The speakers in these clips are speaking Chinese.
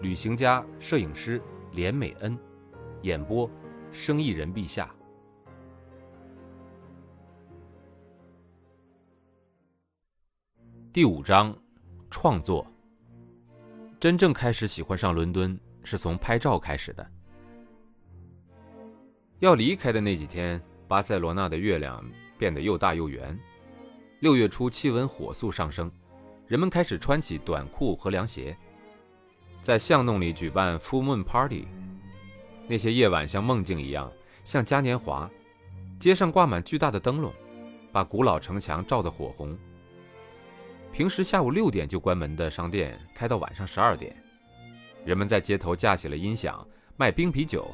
旅行家、摄影师连美恩，演播：生意人陛下。第五章：创作。真正开始喜欢上伦敦，是从拍照开始的。要离开的那几天，巴塞罗那的月亮变得又大又圆。六月初，气温火速上升，人们开始穿起短裤和凉鞋，在巷弄里举办 Full Moon Party。那些夜晚像梦境一样，像嘉年华。街上挂满巨大的灯笼，把古老城墙照得火红。平时下午六点就关门的商店，开到晚上十二点。人们在街头架起了音响，卖冰啤酒。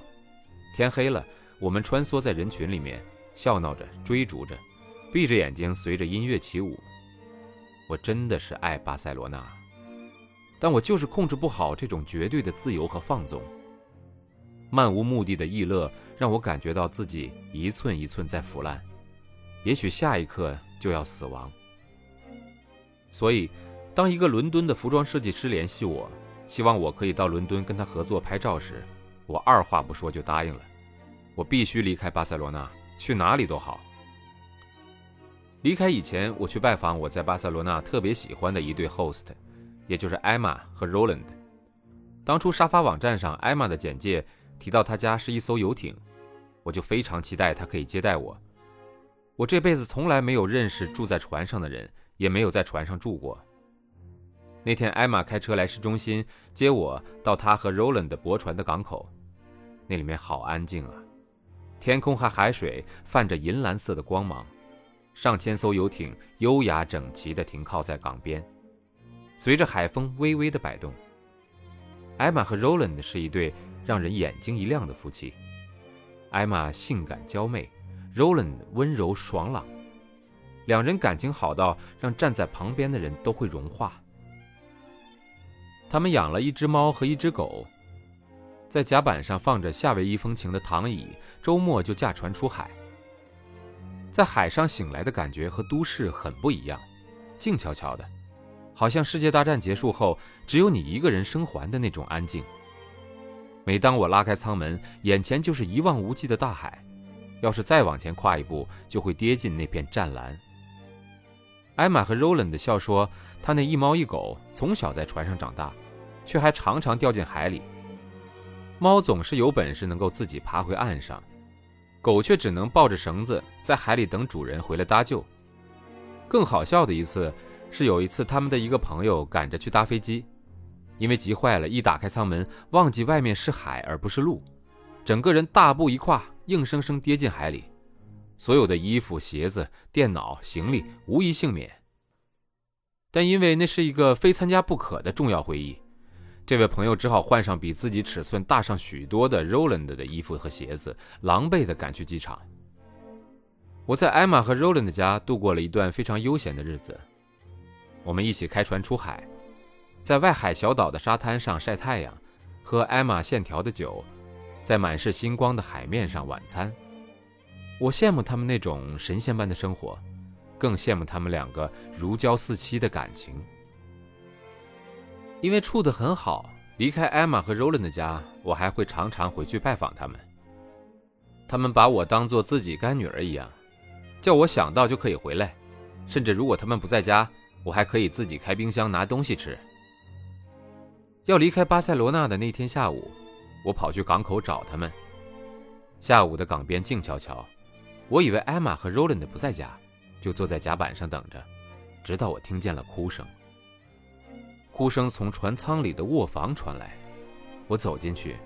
天黑了。我们穿梭在人群里面，笑闹着，追逐着，闭着眼睛随着音乐起舞。我真的是爱巴塞罗那，但我就是控制不好这种绝对的自由和放纵。漫无目的的逸乐让我感觉到自己一寸一寸在腐烂，也许下一刻就要死亡。所以，当一个伦敦的服装设计师联系我，希望我可以到伦敦跟他合作拍照时，我二话不说就答应了。我必须离开巴塞罗那，去哪里都好。离开以前，我去拜访我在巴塞罗那特别喜欢的一对 host，也就是艾玛和 Roland。当初沙发网站上艾玛的简介提到他家是一艘游艇，我就非常期待他可以接待我。我这辈子从来没有认识住在船上的人，也没有在船上住过。那天，艾玛开车来市中心接我到他和 Roland 泊船的港口，那里面好安静啊。天空和海水泛着银蓝色的光芒，上千艘游艇优雅整齐地停靠在港边，随着海风微微的摆动。艾玛和 Roland 是一对让人眼睛一亮的夫妻。艾玛性感娇媚，Roland 温柔爽朗，两人感情好到让站在旁边的人都会融化。他们养了一只猫和一只狗。在甲板上放着夏威夷风情的躺椅，周末就驾船出海。在海上醒来的感觉和都市很不一样，静悄悄的，好像世界大战结束后只有你一个人生还的那种安静。每当我拉开舱门，眼前就是一望无际的大海，要是再往前跨一步，就会跌进那片湛蓝。艾玛和 Roland 笑说，他那一猫一狗从小在船上长大，却还常常掉进海里。猫总是有本事能够自己爬回岸上，狗却只能抱着绳子在海里等主人回来搭救。更好笑的一次是，有一次他们的一个朋友赶着去搭飞机，因为急坏了，一打开舱门，忘记外面是海而不是路，整个人大步一跨，硬生生跌进海里，所有的衣服、鞋子、电脑、行李无一幸免。但因为那是一个非参加不可的重要会议。这位朋友只好换上比自己尺寸大上许多的 Roland 的衣服和鞋子，狼狈地赶去机场。我在艾玛和 Roland 家度过了一段非常悠闲的日子。我们一起开船出海，在外海小岛的沙滩上晒太阳，喝艾玛现调的酒，在满是星光的海面上晚餐。我羡慕他们那种神仙般的生活，更羡慕他们两个如胶似漆的感情。因为处得很好，离开艾玛和 Roland 的家，我还会常常回去拜访他们。他们把我当做自己干女儿一样，叫我想到就可以回来，甚至如果他们不在家，我还可以自己开冰箱拿东西吃。要离开巴塞罗那的那天下午，我跑去港口找他们。下午的港边静悄悄，我以为艾玛和 Roland 不在家，就坐在甲板上等着，直到我听见了哭声。哭声从船舱里的卧房传来，我走进去，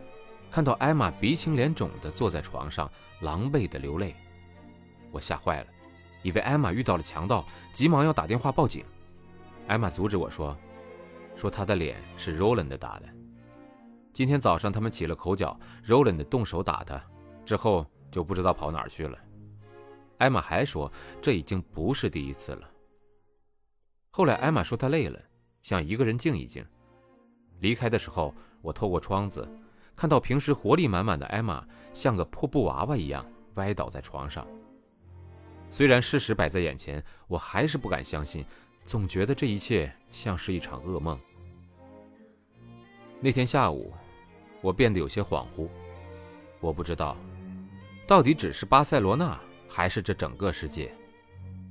看到艾玛鼻青脸肿地坐在床上，狼狈地流泪。我吓坏了，以为艾玛遇到了强盗，急忙要打电话报警。艾玛阻止我说：“说她的脸是 Roland 打的。”今天早上他们起了口角，Roland 动手打他，之后就不知道跑哪去了。艾玛还说这已经不是第一次了。后来艾玛说她累了，想一个人静一静。离开的时候，我透过窗子看到平时活力满满的艾玛像个破布娃娃一样歪倒在床上。虽然事实摆在眼前，我还是不敢相信，总觉得这一切像是一场噩梦。那天下午。我变得有些恍惚，我不知道，到底只是巴塞罗那，还是这整个世界，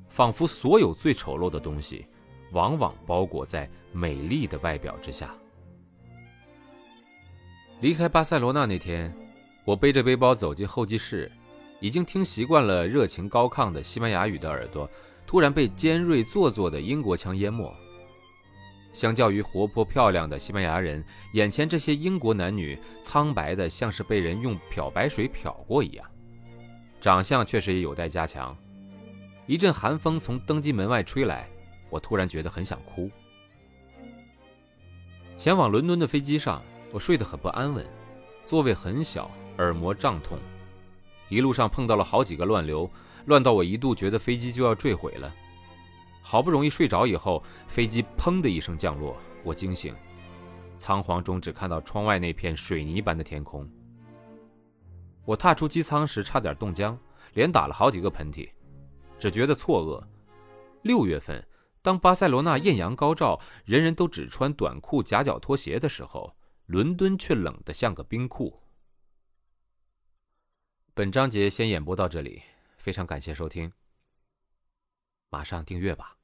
仿佛所有最丑陋的东西，往往包裹在美丽的外表之下。离开巴塞罗那那天，我背着背包走进候机室，已经听习惯了热情高亢的西班牙语的耳朵，突然被尖锐做作的英国腔淹没。相较于活泼漂亮的西班牙人，眼前这些英国男女苍白的像是被人用漂白水漂过一样，长相确实也有待加强。一阵寒风从登机门外吹来，我突然觉得很想哭。前往伦敦的飞机上，我睡得很不安稳，座位很小，耳膜胀痛，一路上碰到了好几个乱流，乱到我一度觉得飞机就要坠毁了。好不容易睡着以后，飞机砰的一声降落，我惊醒，仓皇中只看到窗外那片水泥般的天空。我踏出机舱时差点冻僵，连打了好几个喷嚏，只觉得错愕。六月份，当巴塞罗那艳阳高照，人人都只穿短裤夹脚拖鞋的时候，伦敦却冷得像个冰库。本章节先演播到这里，非常感谢收听，马上订阅吧。